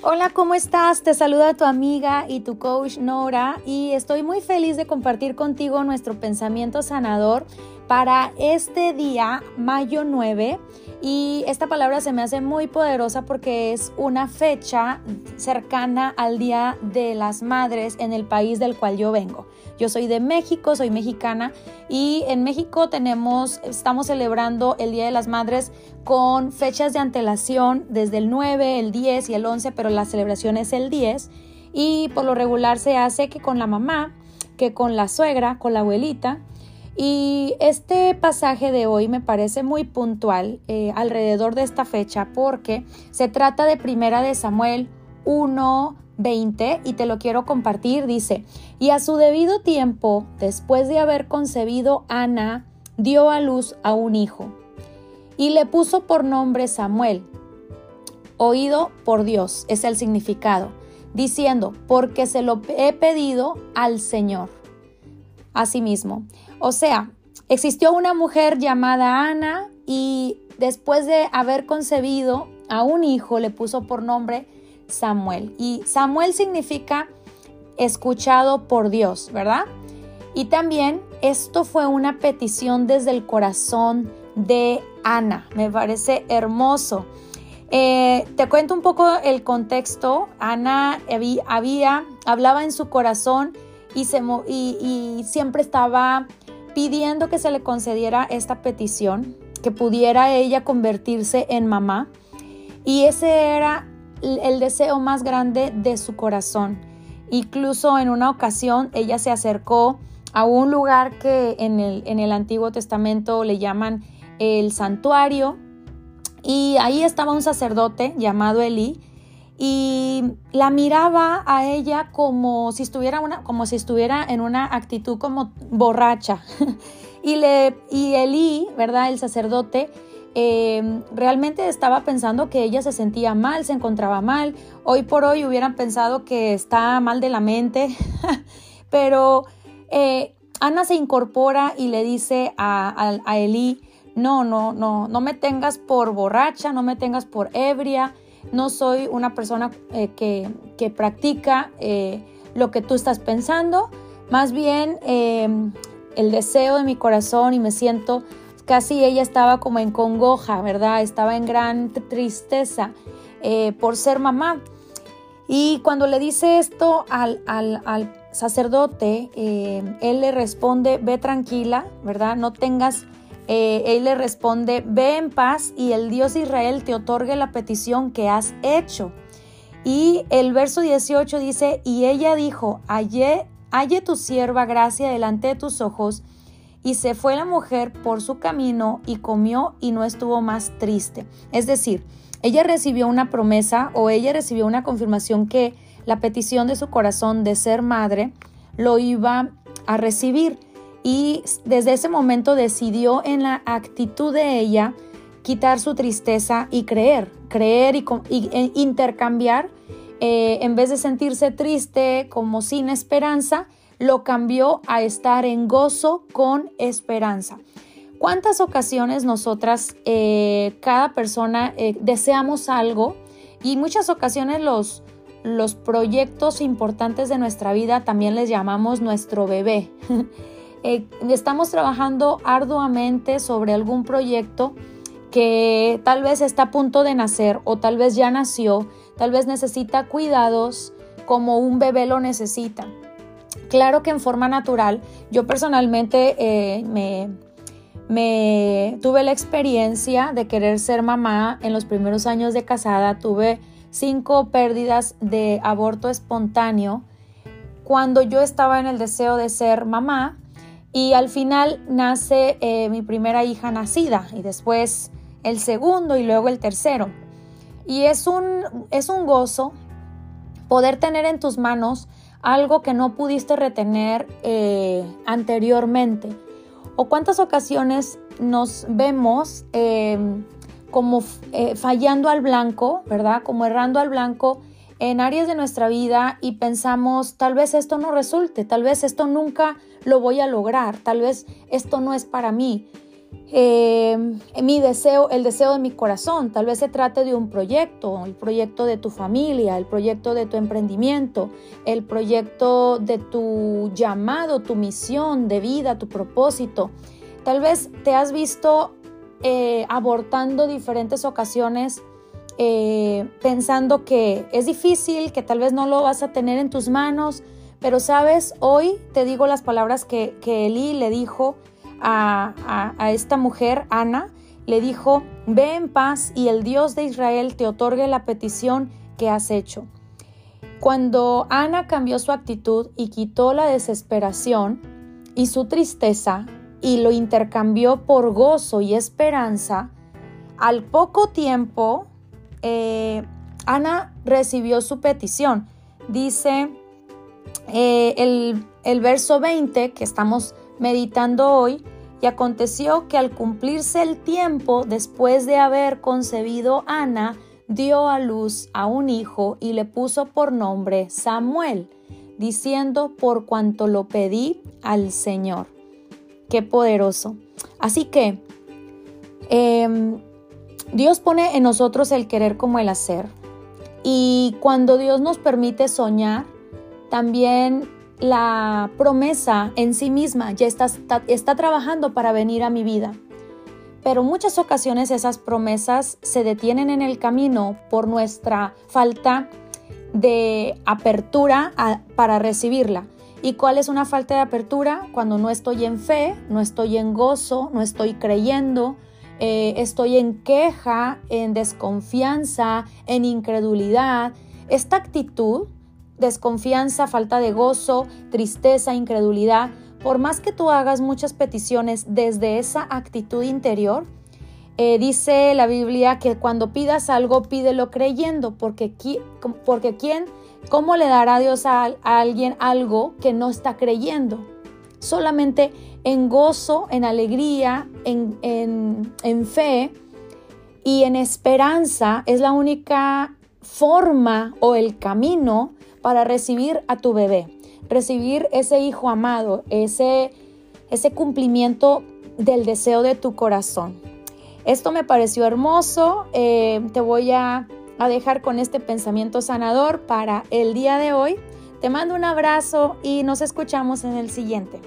Hola, ¿cómo estás? Te saluda tu amiga y tu coach Nora y estoy muy feliz de compartir contigo nuestro pensamiento sanador para este día, mayo 9. Y esta palabra se me hace muy poderosa porque es una fecha cercana al Día de las Madres en el país del cual yo vengo. Yo soy de México, soy mexicana y en México tenemos, estamos celebrando el Día de las Madres con fechas de antelación desde el 9, el 10 y el 11, pero la celebración es el 10 y por lo regular se hace que con la mamá, que con la suegra, con la abuelita. Y este pasaje de hoy me parece muy puntual eh, alrededor de esta fecha porque se trata de Primera de Samuel 1, 20 y te lo quiero compartir. Dice, y a su debido tiempo, después de haber concebido Ana, dio a luz a un hijo y le puso por nombre Samuel. Oído por Dios es el significado, diciendo, porque se lo he pedido al Señor. Asimismo, o sea, existió una mujer llamada Ana y después de haber concebido a un hijo le puso por nombre Samuel. Y Samuel significa escuchado por Dios, ¿verdad? Y también esto fue una petición desde el corazón de Ana. Me parece hermoso. Eh, te cuento un poco el contexto. Ana había, hablaba en su corazón y, siempre estaba pidiendo que se le concediera esta petición, que pudiera ella convertirse en mamá. Y ese era el deseo más grande de su corazón. Incluso en una ocasión ella se acercó a un lugar que en el, en el Antiguo Testamento le llaman el santuario y ahí estaba un sacerdote llamado Elí y la miraba a ella como si estuviera, una, como si estuviera en una actitud como borracha. y, le, y Elí, ¿verdad? El sacerdote, Em, realmente estaba pensando que ella se sentía mal, se encontraba mal. Hoy por hoy hubieran pensado que está mal de la mente, pero eh, Ana se incorpora y le dice a, a, Elí, no, no, no, no me tengas por borracha, no me tengas por ebria, no soy una persona eh, que, que, practica eh, lo que tú estás pensando, más bien em, el deseo de mi corazón y me siento Casi ella estaba como en congoja, ¿verdad? Estaba en gran tristeza eh, por ser mamá. Y cuando le dice esto al, sacerdote, eh, él le responde, ve tranquila, ¿verdad? No tengas, eh, él le responde, ve en paz y el Dios Israel te otorgue la petición que has hecho. Y el verso 18 dice, y ella dijo, halle, halle tu sierva gracia delante de tus ojos y se fue la mujer por su camino y comió y no estuvo más triste. Es decir, ella recibió una promesa o ella recibió una confirmación que la petición de su corazón de ser madre lo iba a recibir y desde ese momento decidió en la actitud de ella quitar su tristeza y creer, creer y, e intercambiar eh, en vez de sentirse triste como sin esperanza, lo cambió a estar en gozo con esperanza. ¿Cuántas ocasiones nosotras, eh, cada persona, eh, deseamos algo y muchas ocasiones los, los proyectos importantes de nuestra vida también les llamamos nuestro bebé? Eh, estamos trabajando arduamente sobre algún proyecto que tal vez está a punto de nacer o tal vez ya nació, tal vez necesita cuidados como un bebé lo necesita. Claro que en forma natural, yo personalmente eh, me, me tuve la experiencia de querer ser mamá en los primeros años de casada, tuve cinco pérdidas de aborto espontáneo cuando yo estaba en el deseo de ser mamá y al final nace eh, mi primera hija nacida y después el segundo y luego el tercero. Y es un, es un gozo poder tener en tus manos algo que no pudiste retener eh, anteriormente. ¿O cuántas ocasiones nos vemos em, como eh, fallando al blanco, ¿verdad? Como errando al blanco en áreas de nuestra vida y pensamos, tal vez esto no resulte, tal vez esto nunca lo voy a lograr, tal vez esto no es para mí. eh, mi deseo, el deseo de mi corazón. Tal vez se trate de un proyecto, el proyecto de tu familia, el proyecto de tu emprendimiento, el proyecto de tu llamado, tu misión de vida, tu propósito. Tal vez te has visto eh, abortando diferentes ocasiones eh, pensando que es difícil, que tal vez no lo vas a tener en tus manos, pero sabes, hoy te digo las palabras que, que Eli le dijo a, esta mujer, Ana, le dijo, ve en paz y el Dios de Israel te otorgue la petición que has hecho. Cuando Ana cambió su actitud y quitó la desesperación y su tristeza y lo intercambió por gozo y esperanza, al poco tiempo eh, Ana recibió su petición. Dice eh, el, el verso 20 que estamos meditando hoy, y aconteció que al cumplirse el tiempo después de haber concebido Ana, dio a luz a un hijo y le puso por nombre Samuel, diciendo, por cuanto lo pedí al Señor. Qué poderoso. Así que em, Dios pone en nosotros el querer como el hacer. Y cuando Dios nos permite soñar, también la promesa en sí misma ya está, está, trabajando para venir a mi vida. Pero muchas ocasiones esas promesas se detienen en el camino por nuestra falta de apertura para recibirla. ¿Y cuál es una falta de apertura? Cuando no estoy en fe, no estoy en gozo, no estoy creyendo, eh, estoy en queja, en desconfianza, en incredulidad. Esta actitud desconfianza, falta de gozo, tristeza, incredulidad, por más que tú hagas muchas peticiones desde esa actitud interior, eh, dice la Biblia que cuando pidas algo, pídelo creyendo, porque, porque ¿quién, cómo le dará Dios a, alguien algo que no está creyendo? Solamente en gozo, en alegría, en, en fe y en esperanza es la única forma o el camino para recibir a tu bebé, recibir ese hijo amado, ese, ese cumplimiento del deseo de tu corazón. Esto me pareció hermoso, eh, te voy a, a dejar con este pensamiento sanador para el día de hoy. Te mando un abrazo y nos escuchamos en el siguiente.